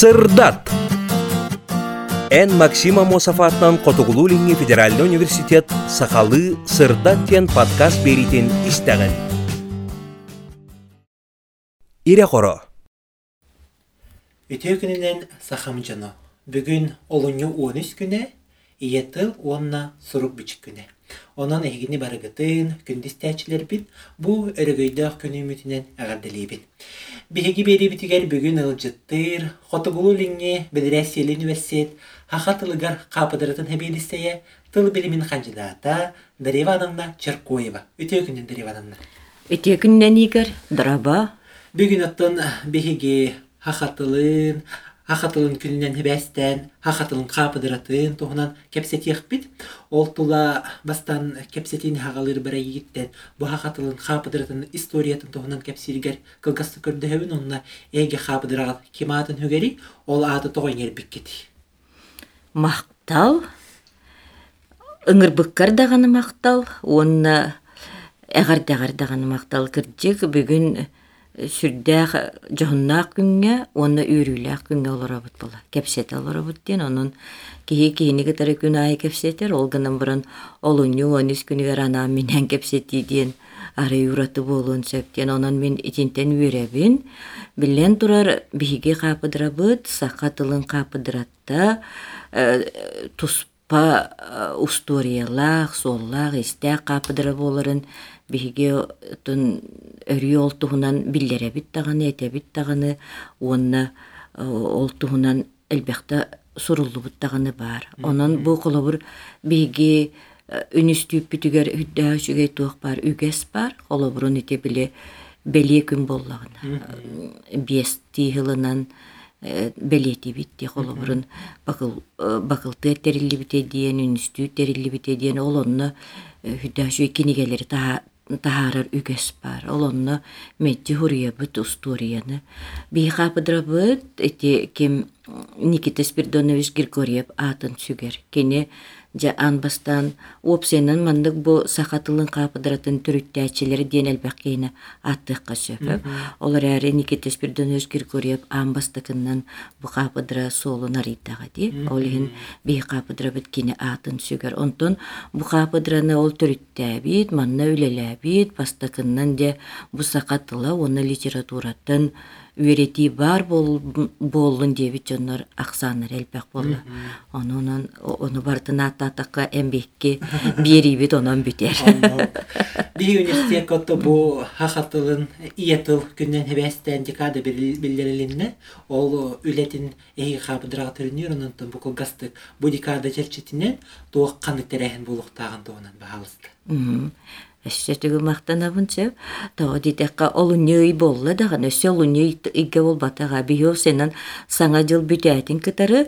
Сырдат. Эн Максима Мосафатнан Котугулулинги Федеральный университет Сахалы Сырдат тен подкаст беритин истеген. Ире хоро. Үтө күнінен сахам жано. Бүгін олуңу 13 күне, иетыл онна сурук бичик күне. Онан эхигини барыгытын, күндүс тәчилер бит, бу өрөгөйдөх күнү үмүтүнен агардылыйбин. Биһиги бери битигер бүгүн ылжыттыр, хотугулу линги Бедерәсиел университет, хахатылыгар капыдырытын хебелистее, тыл билимин кандидата Дарева Черкоева. Үтө күнүн Дарева Ановна. Өте күннен. Бүгүн оттон биһиги хахатылын, хахатылын күнүнен хебестен, хахатылын капыдыратын туһунан кепсетиях бит. Ол тула бастан кепсетин хагалыр бара йиттен, бу хахатылын капыдыратын историятын туһунан кепсиргер кылгасты көрдөһөбүн онна эге капыдырагал киматын хөгери, ол аты тоғын биккети. Мақтал. Үңір бұққар дағаны мақтал. Онна әғар дағар дағаны мақтал кірджек бүгін сүрдәк жоғыннақ күнге, оны үйріләк күнге олара бұт бола. Кепсет ден, оның кихи кихини кітары күн айы кепсетер, ол гынан бұрын олуңу оныс күнігер ана менен кепсети ден ары юраты болуын сөптен, онын мен итинтен үйрәбін. Билен турар биһиги капыдырабыт, сақатылын капыдыратта, туспа усториялах, соллах, истә капыдыра боларын биһиги тун өрү олтуһунан биллеребит таганы, этебит таганы, уонна олтуһунан элбәхтә суруллубут бар. Онон бу колобур биһиги үнүстүп бүтүгер үддә шүгей туох бар, үгес бар, колобурун ите биле беле күн боллагына. Бес тиһылынан белети битти холобурун бакыл бакылты терилли бите диен үнүстүү терилли бите диен олонно хүдәшү кинигелери тахарар үгес бар олонно метти хуриябыт устурияны бихапыдрабыт эти ким Никита Спирдонович Григорьев атын сүгер кене жа анбастан опсенен мандык бу сахатылын капыдыратын түрүттәчелери ден элбек кейіне аттыкка сөпөп олар әрі Никита Спирдонович Григорьев анбастыкынан бу капыдыра наритага ди. Олин би капыдыра бит кине атын сүгер онтон бу капыдыраны ол түрүттәбит манна үлеләбит бастыкынан де бу сахатыла оны литературатын үерети бар бол болун дебит жоннор аксаныр элбек болду онунан ону бартына ататакка эмбекке берибит онон бүтер Ди университет котто бу хахатылын иятыл күннен хебестен декада биллерилинне ол үлетин эги хабыдырага төрүнүр онон бу колгастык бу декада челчитинен туок канык терехин булуктаган тоонан баалысты Эссетиги мактанабын сеп, тоо дитекка олуньй болла даган өсө олуньй игге болбатага био сенен саңа жыл бүтәтин кытары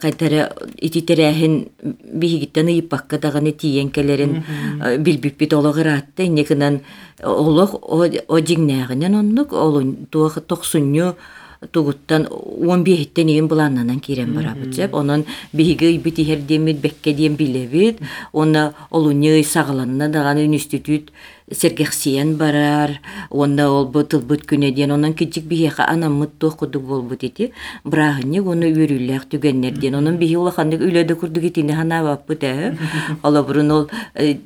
кайтара ититерәһин бигиттен ыйпакка даган тиенкелерин билбиппит ологыратты некенен олог о жиңнәгенен оннук олун туох токсунню тугуттан он биһиттен иин буланнанан кирен барабыт жеп онон биһиги битиһер демит бекке диен билебит онна олуньй сагаланна даган институт сергехсиен барар онда ол бу тылбыт күнэ диен онон кичик биһиэха анаммыт туохкудук болбут ити брахынник ону үрүллээх түгеннер диен онон биһи улаханнык үлөдө курдук итини ханабаппыт э олобурун ол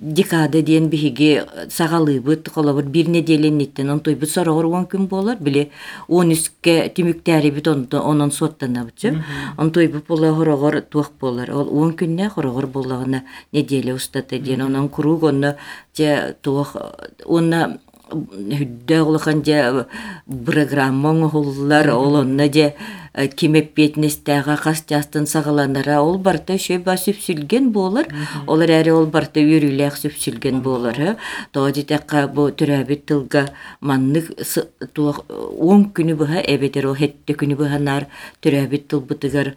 декада диен биһиги сагалыыбыт олобур бир неделенниттен он тойбут сорогор он күн болар биле он үске түмүктээрибит онон суоттанабыт жеп он тойбут була хорогор туох болар ол он күнне хорогор боллагына неделя устата диен онон курук онно же туох уна хүддэ улахан же кимеп бетнестәгә кас жастын сагаланара ол барта шөба сүпсүлген болар. Олар әрі ол барта үрүләк сүпсүлген болар тоди тәкка бу төрәбит тылга маннык туох он күнү быха эбетер о хетте күнү быха нар төрәбит тылбытыгар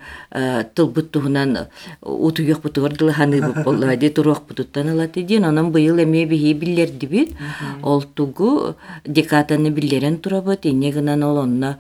тылбыт туһунан утуяк бутугар дылы ханы болла ди туруак бутуттан алаты дин анан быйыл эме бихи биллерди бит ол тугу декатаны биллерен турабыт гынан ол онна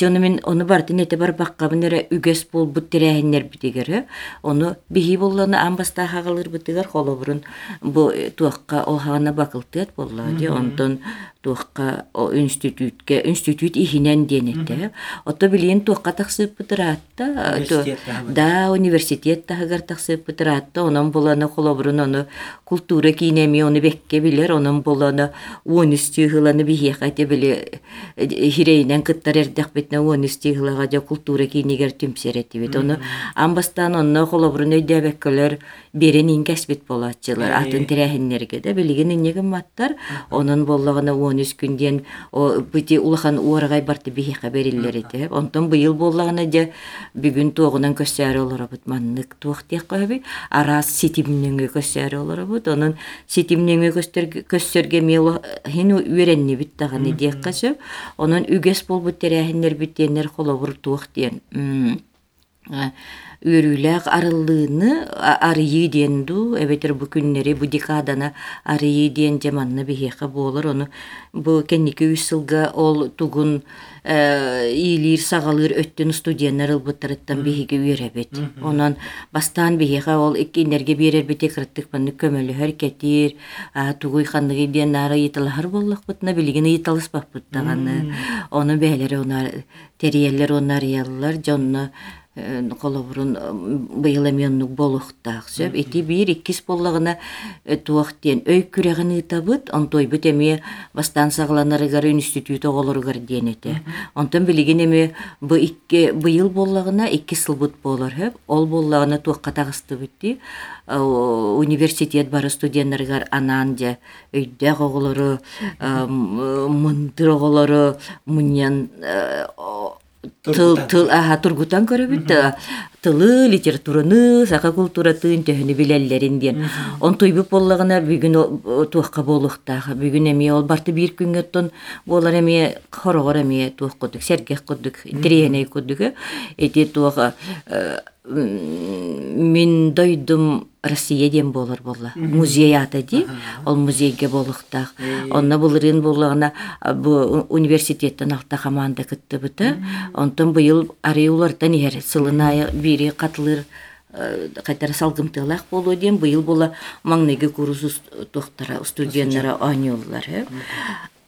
мен оны бартын эте барбаккабын эре үгес болбут тирээхиннер битигер ону биһи болланы амбаста хагалыр бытыгар холобурун бу туакка олхагана бакылтыат болла ди онтон туакка институтке институт ихинен денете ото билин бытыраатта Университет таһыбыт. да университет тахагар таксып бытыраатта онон боланы холобурун ону культура кинеми оны бекке билер онон боланы уонистыгыланы бихиэка те биле хирейнен кыттар битне уонистыгылага же культура кинигер түмсеретибит ону амбастан онно холобурун өйдөбеккелер берен инкеспит болатчылар Э. атын тирээхиннерге да билигин иннегин маттар. Онон боллагана уонус күнден о бити улахан уорагай барты бихиэка бериллер ите онтон быйыл боллагана же бүгүн туогунан көссөөрү олоробут. Маннык туохтиэх көһөби араас ситимнеңе көссөөрү олоробут. Онун ситимнеңе көссөрге мел хин үөреннибит таганы диэккачы онун үгес болбут терээхиннер биттиэннер холобур туох диэн М, а, үөрүүлээх арыллыыны а- арыйыы диэн ду эбетер бу күннери бу декадана арыйыы диэн жаманны биһиэхэ буолар ону. Бу кенники үс сылга ол тугун э, иилиир сагалыыр өттүн студияннар ылбыттарыттан биһиги үөребит онон бастаан биһиэхэ ол иккиннерге биэрербите кырыттык манны көмөлүһөр кетир а, тугуй ханныгы диэн наара ыйталаһар боллахпытна билигин ыйталыспаппыттаганы оны бээлери онар териеллер онар яллар жонно колобурун быйыл эмионнук болохтаах сөп. Ити биир иккис боллагына туах диэн өй күрэгин ыытабыт онтойбут эми бастаан сагаланарыгар институт оголоругар диэн эте онтон билигин эми быйыл боллагына икки сылбыт болор хөп ол боллагына туакка тагыстыбыт университет бары студенттарыгар анаан же өйдэх оголору мындыр оголору муньян э, о- тыл Тургутан. тыл аха тургутан көрөбүт тылы литератураны сака культуратын төһүнү билеллерин диэн онтуйбуп боллагына бүгүн туакка болуктаах бүгүн эми ол барты бир күнгөттөн болар эми хорогор эми туак кудук сергех кудук триеней кудук эти туага мен дойдум Россия ден болар болла. Музей ата ди. Ол музейге болуктак. Онна булырын буллагына бу университеттен алта команда кытты бута. Онтон быйыл ареулардан ер сылына бири катылыр кайтара салгымтылак болу ден быйыл була маңнеге курсус тохтара студенттара ойноллар.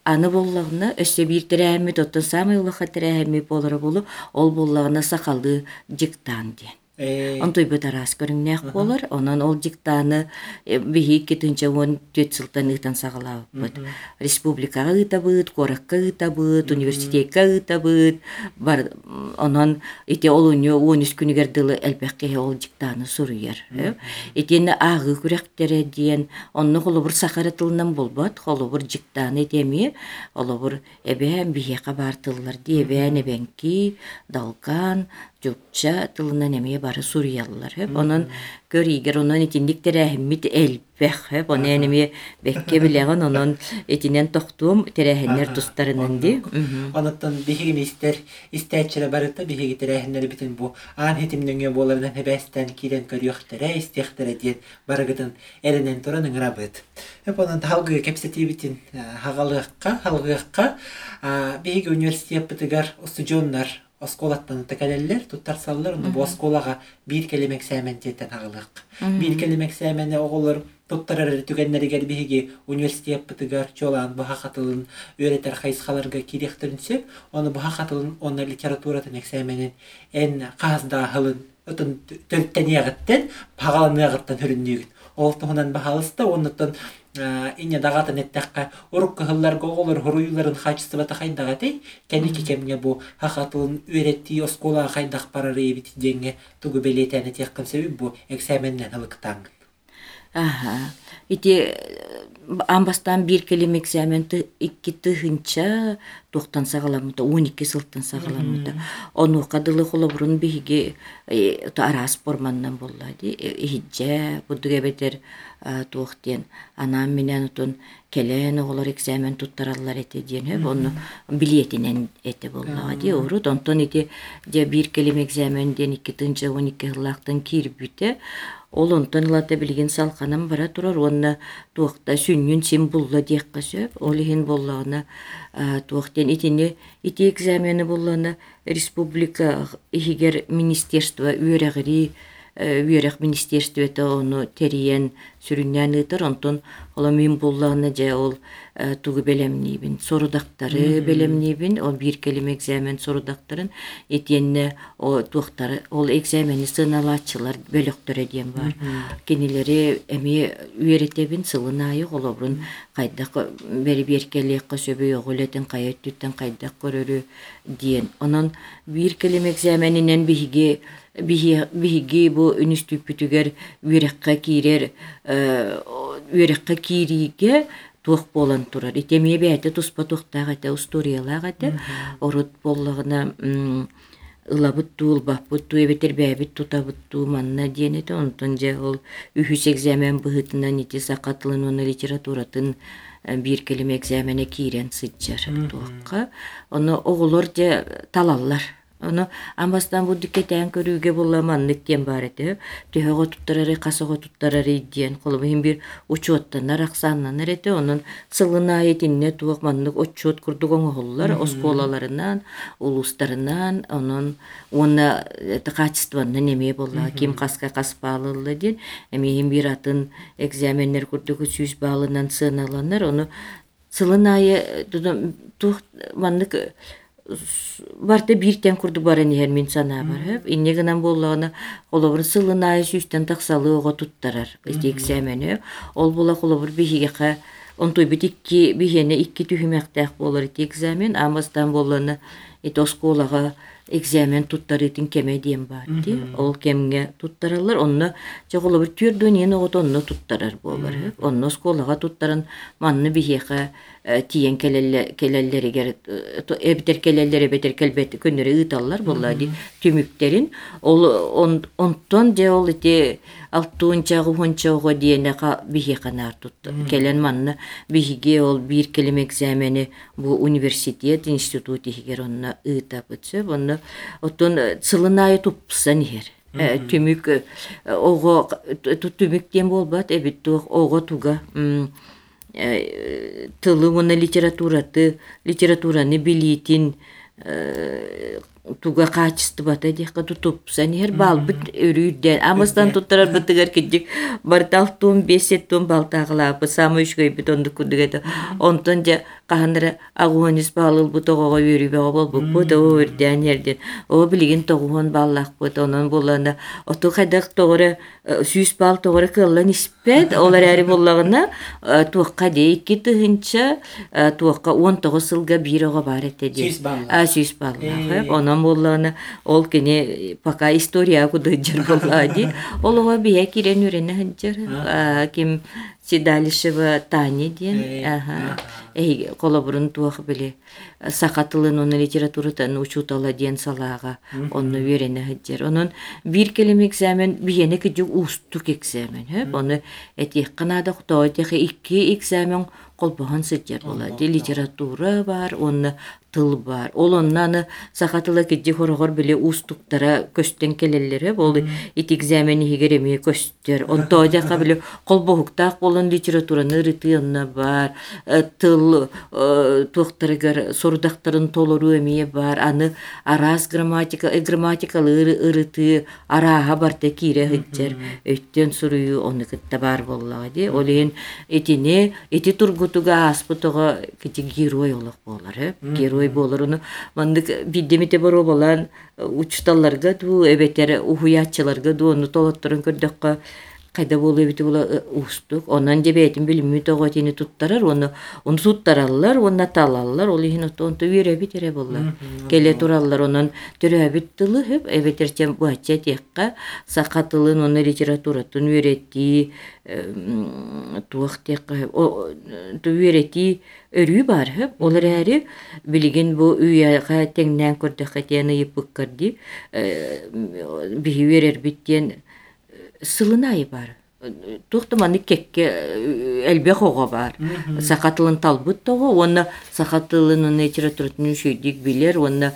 Аны боллагына өссө бир тирәһәми тоттон самый улаха тирәһәми болары болу ол боллагына сакалы жыктан ден. Э, Онтой бөт арас көрүңнәк болар, онан ол диктаны биһи кетинче он төт сылтан ыйтан сагалабыт. Республикага ытабыт, коракка ытабыт, университетка ытабыт, бар онан ите олуньо он үс күнүгер дылы элбекке ол диктаны суруяр. Этени агы күрәктере диен, онны холобур сахара тылынан болбат, холобур диктаны этеми, олобур эбен биһиэка бартыллар ди, эбен эбенки, жукча тылынан эмие бары оны энеме бекке билеген онон этинен тохтуум терәһиннер тустарынан ди. Онуттан биһиги истер истәчиле барыта биһиги тирәһиннәр битен бу ан хитимнеңе болардан хебәстән килен көрүхтәрә истехтәрә диен барыгытын эленен туран ыңрабыт. Хеп онун халгы кепсети битин хагалыкка халгыкка биһиги университет битигар студионнар осколаттан текелеллер туттар саллар бу осколага бир келемек сәмен тиеттен хагалык. Бир келемек сәмене оголор туттарар түгеннеригер биһиги университет битигар чолан бу хакатылын өретер хайсхаларга кирехтеринсеп, оны бу хакатылын оны литературатын эксәменен эн казда хылын өтөн төлттен ягыттен пагаланы ягыттан хүрүннүгүт. Ол туһунан бахалыста оннотон ине дагатын эттекка урукка хылларга оголор хоруюларын хачысы бата хайдагатей кеники кемге бу хакатылын үйретти оскола хайдак барары бит денге тугу белетени теккан себеп бу эксәменнен хылыктан. Аха. Ити амбастан бир келемек сәмен икки тыхынча тоқтан сагаламыта, 12 сылттан сагаламыта. Оны кадылы холобрун биһиги арас форманнан болла ди. Ихиджа будуга бетер туохтен анам менен утун келен оголор экзамен туттараллар эте диен оны билетинен эте болла ди. Урут онтон ити же бир келем экзамен ден икки тынча 12 хыллактан кирбүте ол онтон ылата билигин салқанан бара турар. Онна туохта сүннүн сим булла диэкка сөп ол ихин боллагына туохтен итини ити экзамени республика ихигер министерство үөрэгири үөрэх министерството ону териен сүрүннән ытыр онтон ола мин буллагына же ол тугу белемнибин сорудактары белемнибин ол бир келим экзамен сорудактарын этиенне о туохтары ол экзамени сыналаачылар бөлөктөрө диен бар. Кинилери эми үөретебин сылынайы олобрун кайдак бери беркелиекка сөбөй оголетин кайыттүттен кайдак көрөрү диен онон бир келим экзаменинен биһиги биһиги бу үнүстүппүтүгер үөрекка киирер үөрекка киириге туох болан турар. Итемие бээте туспа туохтаагата усториялаагата орут боллагына ылабыт туул баппыт туу эбетер бээбит тутабыт туу манна диэнете онтон же ол үһүс экзамен быһытынан ити сакатылын уна литературатын бир келиме экзамене киирен сыджар туакка ону оголор же талаллар. Оно амастан бу диккетен көрүүгө булла маннык диен бар эте. Төһөгө туттарары, касыгы туттарары диен колу бин бир учуоттанар аксаннан эрете онун сылына этинне туак маннык учуот курдук оңоллар осколаларынан, улустарынан, онун уна это качествоны неме болла, ким каска каспалылы диен. Эми бир атын экзаменнер курдук сүз баалынан сыналанар, ону сылынайы тух маннык барты биртен курду баран иһэр мин санаа бар инне гынан боллагына олобур сылынай сүүстен таксалы ого туттарар. Итиксәмене ол була холобур бихиге онтой бит икки бихене икки түһүмәктәк болор ити экзамен амастан болланы ит осколага экзамен туттарытын кеме диен бар ди. Ол кемге туттаралар онно жоголобур түрдөн ен ого онно туттарар болор онно осколага туттаран манны бихеге тиен келеллеригер эбитер келеллер эбетер келбет көннөрө ыыталлар буллади түмүктерин ол онтон же ол ити алтуунчагы хунчаого диэне биһи канаар тутта келен манна биһиге ол бир келем экзамени бу университет институт ихигер онна ыытапыт сөп онна оттон сылынайы тупсан ихер түмүк ого түмүк диэн болбат ого туга тылы литератураты литератураны билиитин туга качествата диэхка тутуп саниһер балбыт өрүүрден амыстан туттарар бытыгар кидик барталтуун бесеттуун балтаагылаапы самы үшкөйбүт онду кудугете онтон же каханара агуонис баалылбы тогого үйрүбего болбукпут о өрдянерден о билигин тогуон бааллакпыт онон булана оту хайдак тогора сүүс баал тогора кыллан испет олар эри буллагына туакка де икки тыгынча туакка он тогуз сылга бирого бар эте ди сүүс бааллаах онон буллагына ол кини пока история кудыджар буллади олого бия кирен үрене хынчар ким Седалишева Таня диен. Ага. Эй, колобурун туах биле. Сакатылын оны литературатан учутала диен салаага. Онны верене хаджер. Онун бир келем экзамен биене кыжу устук экзамен. Оны эти канада хто эти икки экзамен колбохан сыджар бола. Литература бар, онны тыл бар. Ол оннаны сахатыла киджи хорогор биле устуктара көстен келеллери бол ит экзамени хигереми көстер. Он тоожака биле колбохуктак болон литератураны рытыянна бар. Тыл туохтарыгар сорудактарын толору эмие бар. Аны арас грамматика, грамматикалы ырыты араха барта кире хыджар. Өттен сурую оны кытта бар боллага ди. Олен этине эти тургутуга аспытыга кити герой олох болар. Герой болор уну мандык биддемите боро болан учталларга ду эбетер ухуячыларга ду ону толотторун көрдөккө кайда болу эбити була устук онан дебетин билими тоготини туттарар. Оны onu туттараллар онна талаллар ол ихин онто үйребит эре боллар. Келе тураллар онон төрөбит тылы хеп эбетерчен буача текка сакатылын оны литературатын үйрети туох текка үйрети өрүү бар хеп олар әри билигин бу үйяга теңнен ыйыппыккарди биһи биттен сылынайы бар тухтуманы кекке элбе хого бар. Сакатылын талбыт того онна сакатылынын литературатын үшүйдик билер онна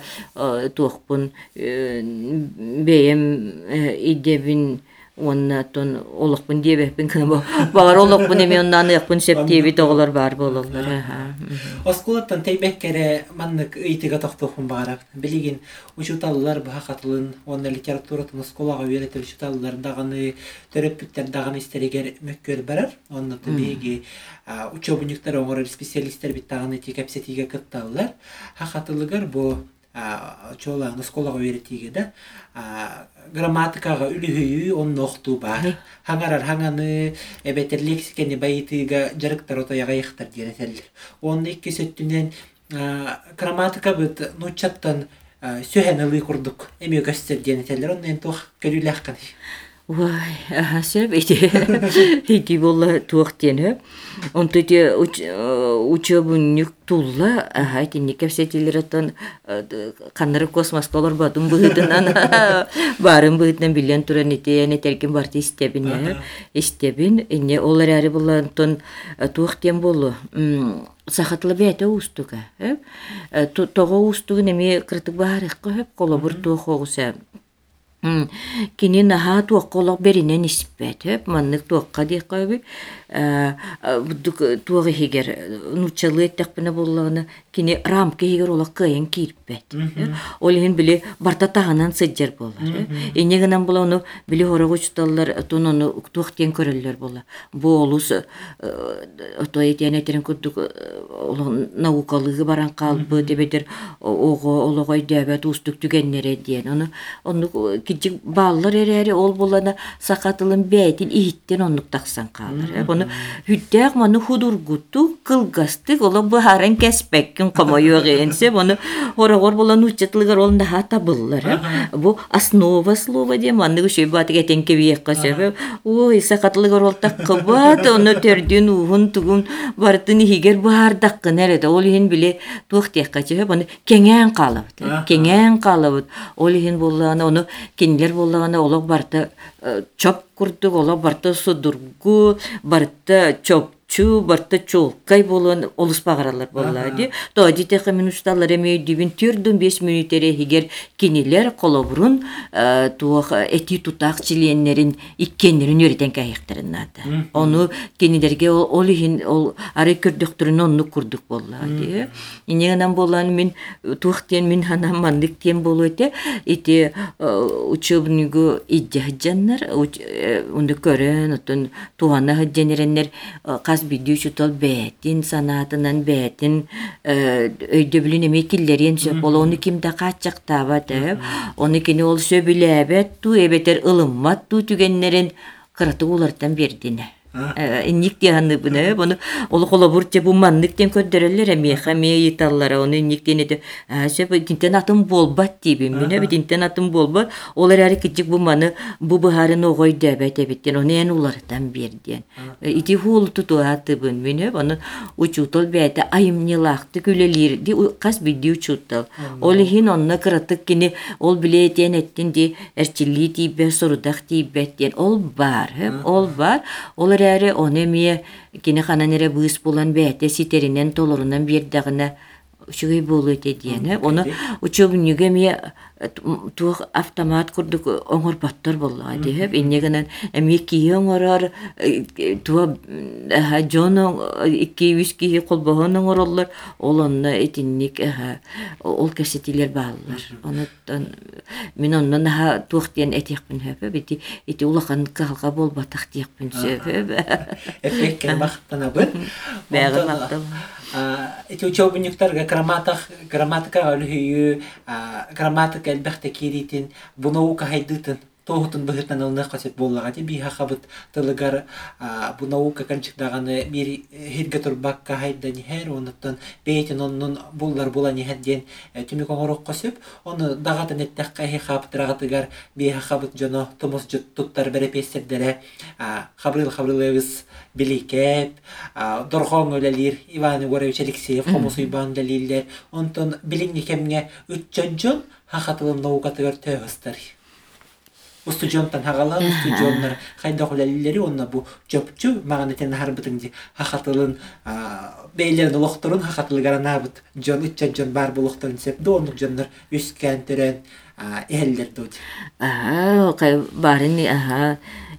туохпун бэйем идебин онна тон олокпун диэбэппин кына бо багар олокпун эми оннан ыакпын септиэбит оголор бар бололлар аха Оскулаттан тейбеккере маннык ыйтыга тохтохун багарап билигин учуталлар баха катылын онна литературатын осколага үйрөтүп учуталлар даганы төрөппүттер даганы истеригер мөккөр барар онна табиги учебниктер оңор специалисттер бит даганы тикепсетиге кытталлар. Хакатылыгар бу чола осколага үйрөтиге да грамматикага үлүһүйүү онно охтуу бар хаңарар хаңаны эбетер лексикени байытыга жарыктар отояга ыйыктар диэнетеллер онно икки сөттүнен грамматика быт нучаттан сөһен ылый курдук. Эми өкөстер диэнетеллер онно эн туох көлүлэхкан Вай, аха, сөп ити. Ити болла туақ тені. Онты те учебунник тулла, аха, тені кәпсетелер аттан қаннары космос колор бадым бұғытынан, барын бұғытынан билен туран ити, әне тәркен барты истебін, истебін, эне олар әрі болла антон туақ тен болу. Сахатлы бәті устуга. Тоғы устугы неме кыртык барыққа хөп, колобур туақ оғыса. Кини наха туаққолақ беринен испәт, хөп, маннык туаққа дейққа туағы хигер нучалы эттәкпіне боллағына кини рамка хигер олақ кайын кирпәт. Олеген биле барта тағанан сыджар болар. Инегінен бола оны биле хорағы чуталлар тон оны туақтен көрелер бола. Бу олус отой етен етерін күрдік наукалығы баран қалбы дебедер оғы олығай дәбәт устық түгеннере дейін. Оны оны кичик баллар әрәре ол болана сақатылын бәйтін иіттен онық тақсан қалыр. Оны хүттәк маны худургуту кылгастык ола бухаран кәспәккін қомойуғенсе, оны орағор болан учетлыгар ол наха табыллар. Бу основа слова де маны күшей батык әтен кебиекка сөбе. Ой, сақатылыгар ол таққыбат, оны төрден уғын тугун бартын хигер бардаққын әреді. Ол ен біле туқтиаққа сөбе, оны кеңен қалабыт. Кеңен қалабыт. Ол ен боллағына, оны кенилер боллағына олық барты чоп курдук ола барта судургу барта чопчу барта чулкай болон олус багаралар болла ди. То дите минутталар эме дибин түрдүн 5 минут эре хигер кинилер колобурун туох эти тутак чиленнерин иккеннерин өритен кайыктырын ата ону кинилерге ол ихин ол ары көрдөктөрүн онну курдук болла ди. Инегенен болан мен туохтен мен хана мандык тем болуэте ити учебнигу иджахджаннар унду көрөн отун туана хыдженереннер кас бидүү чутол бэтин санаатынан бэтин өйдө билин эме киллерин сөп ол оны кимде качактаба деп оны кини ол сөбүлээбет ту эбетер ылыммат ту түгеннерин кыраты улардан бердине. Инник тиһанны буна бону ол холо бурче бу манныктен көддөрөллөр эми хаме италлара оны инниктен эде. Сөп тинтен атын болбат тиби мене бит тинтен атын болбат олар ари кичик бу маны бу бухарын огой дебет эбиттен оны эн улардан берден. Ити хул туту атыбын мене бону учутол бәте айымнилахты күлелир ди кас биди учутал ол хин онна кыратык кини ол билетен эттин ди эрчилли тибе сорудак тибеттен. Ол бар ол бар. Олар эрээри оны эмиэ кини хананере быыс булан бээте ситеринен толорунан биэрдэгина үчүгэй буолу эте диэне оны учебнюге эмиэ туох автомат курдук оңор баттар болла диэп. иннегенен эми кии оңорор туа жоно икки үс кии колбоһон оңороллор ол онна этинник ол кэсетилер бааллар. Онуттан мен оннан аха туох диэн этиэхпин хөпө бити ити улахан калга болбатах диэхпин сөпө эпекке мактанабын бэгэ мактал эти учебниктарга грамматика өлүхүйү грамматика элбэхте киритин бунаука хайдытын тоғытын быһытан ылны қасет боллаға де биха хабыт тылыгар бу наука канчыктаганы мир хирге турбакка хайда нихер онуттан бейтин оннун буллар була нихедден түмүк оңорок қосып оны дагатын эттекка хи хаптырагатыгар биха хабыт жоно тумус туттар бере пестердере хабрыл хабрылыбыз биликеп дорхон өлелир иван егорович алексеев хомус уйбан далиллер онтон билиңни кемге үтчөн жыл хахатылым наукатыгар төһөстер устужонтан хагала устужоннар хайда хулалилери онна бу жопчу маганы тен харбытын ди хахатылын бейлерин улохторун хахатылы гаранабыт жон үтчен жон бар булохторун сеп доонук жоннор үскән төрен эхеллер дут кай барын аха.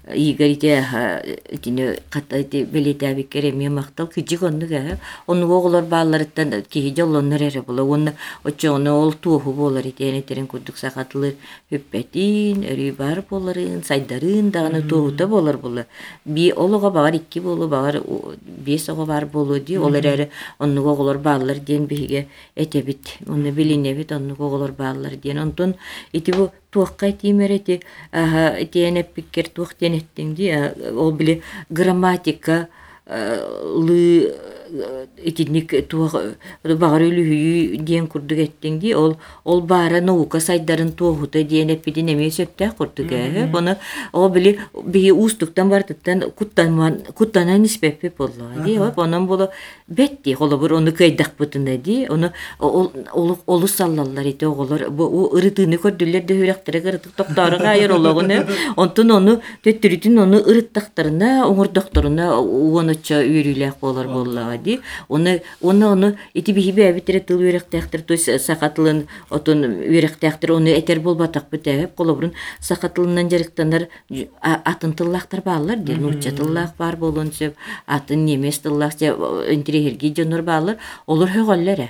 Игорите аха тине катайты белетаби кереме мактал кижик оннуга онну оголор бааларыттан кихи жоллоннор эре була онна очону ол туоху болар итене терен курдук сакатылыр хүппетин өрүй бар боларын сайдарын даганы туохута болар була. Би олого багар икки болу багар бес ого бар болу ди олар эре онну оголор баалар диен биһиге этебит онну билинебит онну оголор баалар диен онтон ити бу туаққай тимерети аха тиенеп пиккер туақ тенеттиңди ол биле грамматика итинник туақ багар үлүхүйү диен курдук эттиңди ол ол баара наука сайдарын туохута диенеп бидин эме сөптэ курдук э бону ол биле биги устуктан бартыттан куттанман куттанан испеппе боллоо ди онон боло бетти холобур ону кайдакпытына ди ону ол ол олу саллаллар ите оголор ырытыны көрдүлер де хүрактыра ырытык токтоорга айыр ологуну онтон ону төттүрүтүн ону ырыттактарына оңордокторуна уоноччо үйрүлээх болор боллага ди оны оны оны ити бихиби абитере тыл үйректээхтер той сакатылын отун үйректээхтер оны этер болбатак битээп колобурун сакатылынан жарыктанар атын тыллаактар баалар ди нурча тыллаак бар болон сөп атын немес тыллаак же интерехерги жонор баалар олар хөгөллер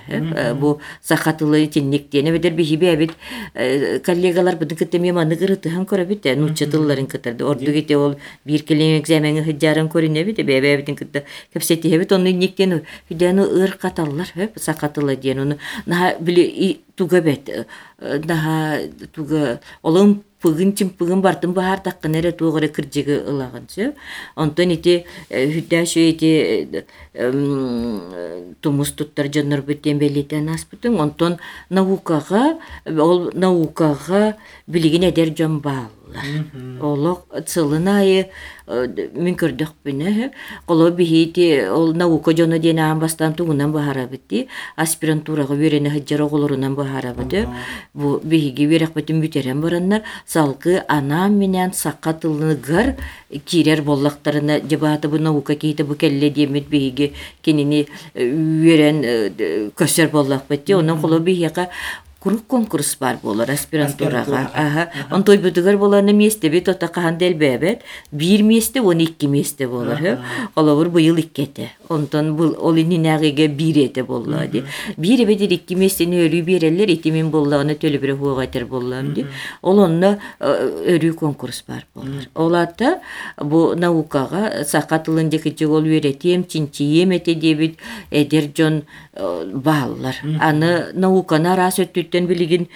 бу сакатылы тинниктене бедер бихиби абит э, коллегалар будын кытеме маны кырытыхан көрөбүт нурча тылларын кытарды орду кете ол бир келем экзаменге хыджарын көрүнебит бебебитин кытта кепсетиебит оны никтен хүдәну ыр каталлар хөп сакатылы диен оны. Наха биле туга бет э, наха туга олым пыгын чимпыгын бартын бахар таккын эре тугары кыржыгы ылагын сө онтон ити хүдәшү ити тумус туттар жоннор бүттен белитен аспытын онтон наукага ол наукага билигин эдер жон бааллар олох цылын айы мен көрдөх бүнө коло бихити ол наука жоно диэн аан бастан тугунан бахарабыти аспирантурага үйрене хыджар оголорунан бахарабыты. Бу бихиги үйрекбетин бүтерен бараннар. Салкы анаам менен сакка тылыныгар кирер боллактарына жебааты бу наука кейте бу келле диемит бихиги кинини үйрен көсөр боллакбыти онон коло бихига курук конкурс бар болар аспирантурага аха он той бүтүгөр боларны месте бит ота кахан делбебет бир месте он икки месте болар олобур быйыл иккете онтон бул ол ининагыга бир эте болла ди бир бедер икки местени өрүү берелер итимин боллагына төлөбүрө хуагатер боллам ди ол онно өрүү конкурс бар болар олата бу наукага сакатылын жекичи ол үйретем чинчием эте дебит эдер жон баалар аны науканы арас өттүттен билигин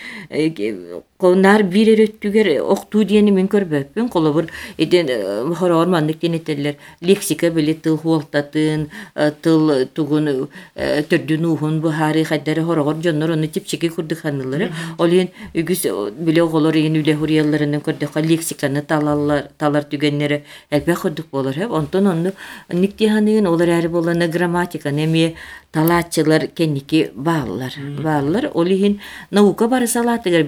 э, конар бир өрөттүгер октуу диени мен көрбөппүн. Колобур эден хороор мандык денетелер лексика биле тыл хуолтатын э, тыл тугун э, төрдүн уухун бухари хайдары хорогор жоннор ону типчеки курдукханылары ол ен үгүс э, биле оголор ен үле хурияларынан көрдөкка лексиканы талалар талар түгеннери элбе курдук болор хеп онтон онну никтиханын олар әри боланы грамматика неме талаатчылар кенники баалар баалар ол ихин наука бары салаатыгар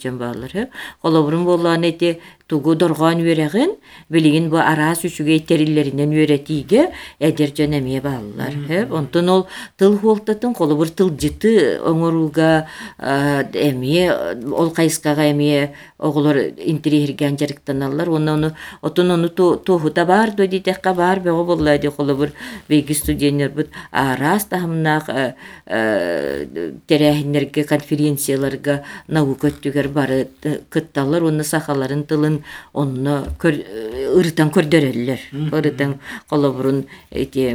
жөн баалар хеп колобурун боллаан эти тугу доргоон үөрегин билигин бу араас үчүгө териллеринен үөретиге эдер жөн эмие онтон ол тыл хуолтатын колобур тылжыты оңоруга а, эмие ол кайыскага эмие оголор интериерген жарыктаналар оны оны отун ону туохута бар до дитекка бего болла ди колобур бейги студенттер бут араас тахымнаак терехиннерге конференцияларга наука өттүгер бары э, кытталар оны сахаларын тылын онно ырытан көрдөрөллөр. Ырытан колобурун эти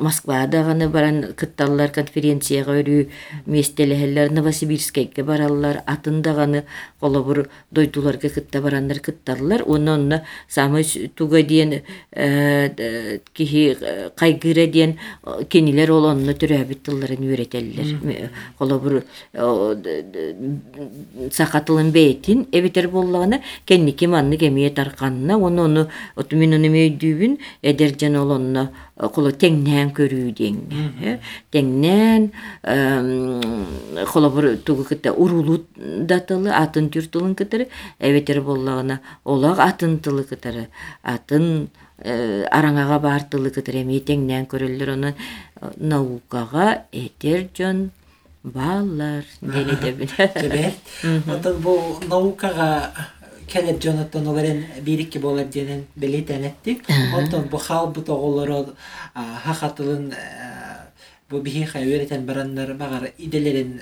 москвада гана баран кытталлар конференцияга өрүү местелехеллер новосибирскке бараллар атында ганы колобур дойдуларга кытта бараннар кытталлар. Оны онно самы с- туга диен э, д- кихи э, кайгыра диен э, кенилер ол онно төрөбүт тылларын колобур сакатылын бейтин эбитер боллагана кенники манны кемие тарканына оны оны оту мен оны мөйдүүбүн эдержен ол онно коло теңнен көрүү дең теңнен колобур тугу кыта урулу датылы атын түртылын кытары эбетер боллагана олаг атын тылы кытары атын э, араңага бартылы кытары эми теңнен көрөллөр онун наукага этер жон баллар делетебин Жебер. Отон бу наукага келет Джонатан оларен бирикки болар денен белетенеттик. Отон бу хал бу тоголоро хахатылын бу бихиха үйретен бараннар багар иделерин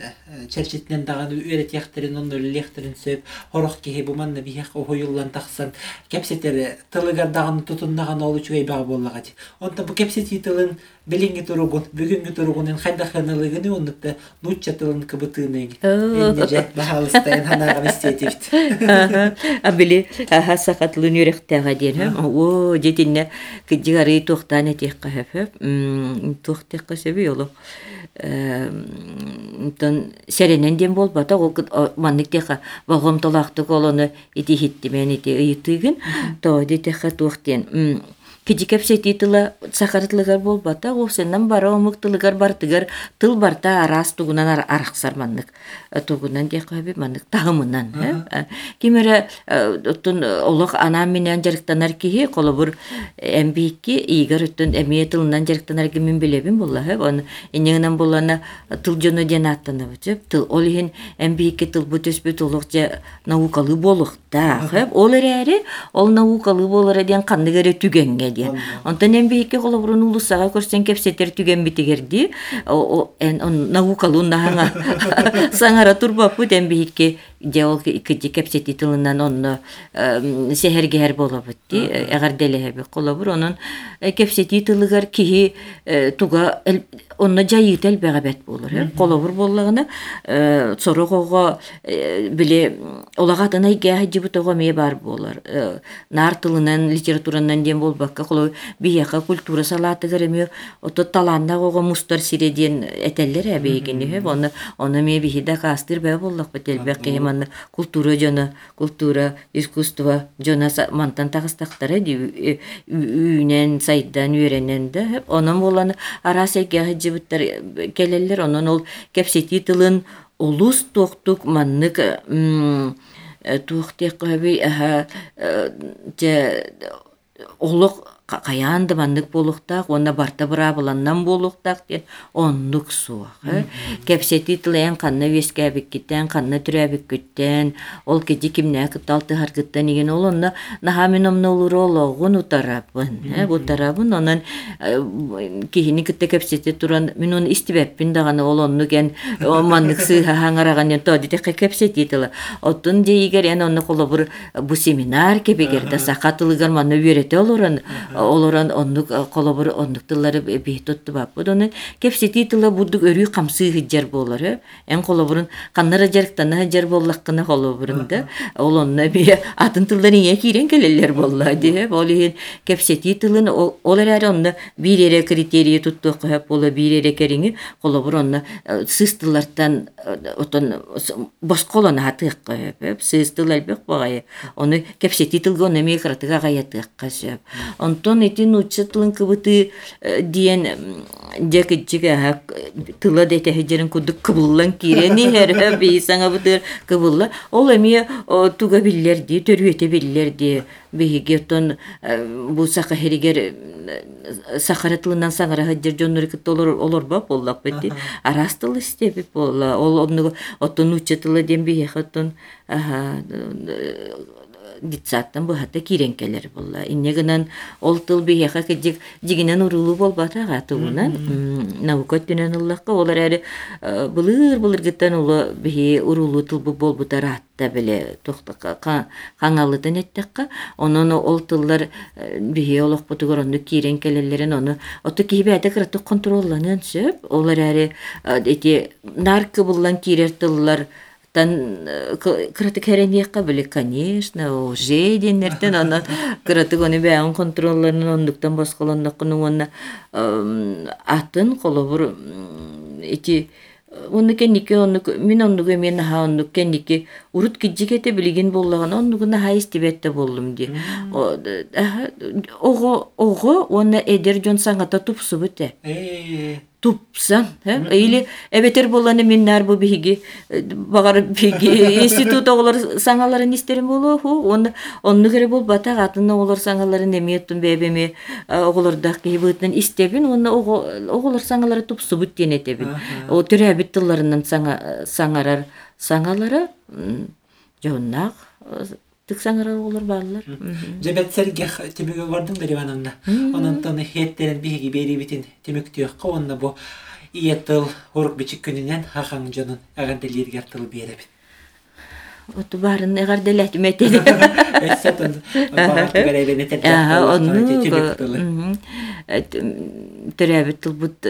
черчитнен даган үйрет яхтерин онно лектерин сөп хорох кихи бу манна бихих ойуллан таксан кепсетер тылыгар даган тутундаган олу чугай баг боллагат онта бу кепсети тылын билинги туругун бүгүнгү туругунун хайда ханылыгыны оннукта нучча тылын кыбытыны энне же бахалыстайын ханагам эстетивт а били аха сакатлын юректага ден о жетинне кыжыгары тухтан этек кафе тухтек себи олу тон серенен ден болбата ол маннык тека вагон толактык олону ити хиттимен ити ыйытыгын то дитеха тухтен кижикепсетитыла сахарытлыгар болбата овсеннан бара омуктылыгар бартыгар тыл барта арас тугунан араксар маннык тугунан декаби маннык тагымынан кимере оттун олох анам менен жарыктанар кихи колобур эмбиикки игер өттөн эмие тылынан жарыктанар ки мен билебин булла оны инеңнен буллана тыл жону ден аттанабы тыл ол ихин эмбиикки тыл бүтөспүт олох же наукалы болукта ол эрээри ол наукалы болор ден канныгере түгенге диэн онтон эмбиикки колобурун улусага көрсен кепсетер түген битигерди. Эн наукалуун нахаңа саңара турбаппыт эмбиикки же ол кыжы кепсети тылынан онно сехергер болобут ди эгарделеһеби колобур онун кепсети тылыгар киһи туга онно жайыт элбега бет болор колобур боллагына сорогого биле олагатына игеһи жибутого мие бар болор нар тылынан литературанан ден болбакка коло бияка культура салаатыгар эми ото таланна ого мустар сиреден этеллер эбейгини оны оны мие бихида кастыр бе боллак бетелбек кеман манна культура жона культура искусство жона мантан тагыстактары ди үйнен сайдан үйренен да онон болан арасеге хыжыбыттар келелер онон ол кепсети тылын улус токтук маннык туохтек каби же олок каянды маннык болуктак онна барта быра буланнан болуктак ден оннук суах кепсети тылен канна вескәбиккиттен канна түрәбиккиттен ол кеди кимнә кыталты харгыттан иген ол онна нахамин омна улур ологун утарабын утарабын онан кихини кытта кепсети туран мин оны истибеппин даганы ол онну ген маннык сыха хаңараган то дите кепсети тыла оттун дейгер ен онны колобур бу семинар кебегерде сакатылыгар манна үйрете олоран олорон оннук колобур оннуктылары бейт отту баппыт оны кепсети тыла бурдук өрүү камсыы хыджар болор эн колобурун каннара жарыктана хыджар боллаккына колобурун да ол онна бие атын тылларын ие кирен келелер болла ди ол иһин кепсети тылын ол эрээри онна биирере критерии тутту коеп бола биирере кериңи колобур онна сыстылартан отон босколона атык коеп сыстыл элбек багайы оны кепсети тылга онна мекратыга гаятык касеп онтон этин учатлын кыбыты диен жекичиге тыла дете хежерин кудук кыбыллан кирени хер бейсаңа бутыр кыбылла. Ол эми туга биллер ди төрүете биллер ди. Бихигетон бу сака херигер сахаратылынан саңара хаджер жоннор кыт олор олор ба боллак бетти арастыл истеби болла. Ол онну оттон учатыла дем бихехотон дитсаттан быхата киренкелер болла иннегынан ол тыл бияха кежик жигинен урулу болбата гатугунан наукөттүнен уллакка олар әрі былыр былыр гыттан улу бихи урулу тылбы болбутар атта беле тохта каңалытын эттекка онон ол тыллар бихи олокпутугар онну киренкелелерин оны оту кийбээте кыраты контролланын сөп олар әрі эти наркы буллан кирер тыллар тан кыраты кәренияққа біле, конечно, кыраты көне бәйін контролларын ондуктан онна атын мин оннугу мен ха урут киджигете билигин боллаган оннугу на хайстибетте боллум ди. Ого ого онна эдер жон саңата тупсубуте тупсан или эбетер боланы миннар бу биги багар биги институт оголор саңаларын истерим болу ху он онну кере бол бата атына оголор саңаларын эмиеттун бебеме оголордак кийбытын истебин онна оголор саңалары тупсубут денетебин о төрөбит тылларынан саңа саңарар саңалары жоннак тык саңарар оголор баалар Жебетсергех темеге бардым бери банамна. Онон хеттерен биги бери битин темектүөккө онна бу иетыл урук бичик күнүнен хахаң жонун аганделерге тыл беребит. Оту барын эгар делет метели. Эссетон багат беребене онну төрөбүт тылбут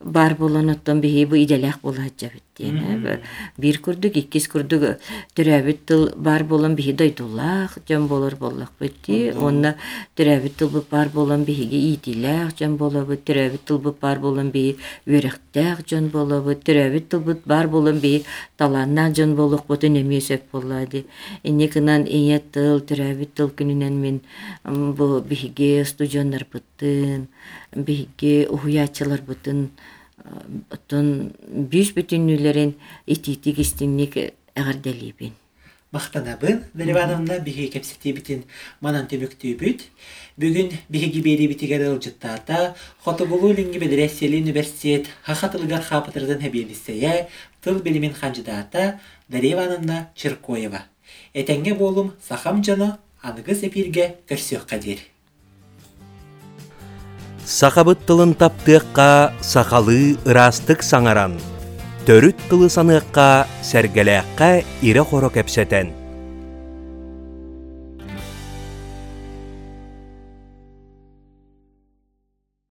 бар болон оттон биһи бу иделэх була жабыт. Диэн бир курдук иккис курдук төрөбүт тыл бар болон биһи дойдулаах жон болор боллак бытти. Онна төрөбүт тыл бу бар болон биһиге иитилээх жон болобут төрөбүт тыл бу бар болон биһи үөрехтээх жон болобут төрөбүт тыл бу бар болон биһи талааннаах жон болукбут энемие сөп боллаади инне кынан ийэ тыл төрөбүт тыл күнүнен мен бу биһиге студионнарбыттын биһиге уһуяачыларбытын Отон бүйс бүтүннүлерин ити-ити кистинник эгарделибин. Мақтанабын, Деревановна биһи кепсетибитин манан төмөктүүбүт. Бүгүн биһиги бери битигер ылжыттарда Хотогулу линги бедересели университет хахатылгар хапытырдын хебиенисея тыл кандидата Деревановна Черкоева. Этенге болум сахам жана аныгыс эпирге көрсөк кадир. Сахабыт тылын таптыаққа сақалы ырастық саңаран. Төрүт тылы саныққа сәргеләққа ире хоро кәпсетен.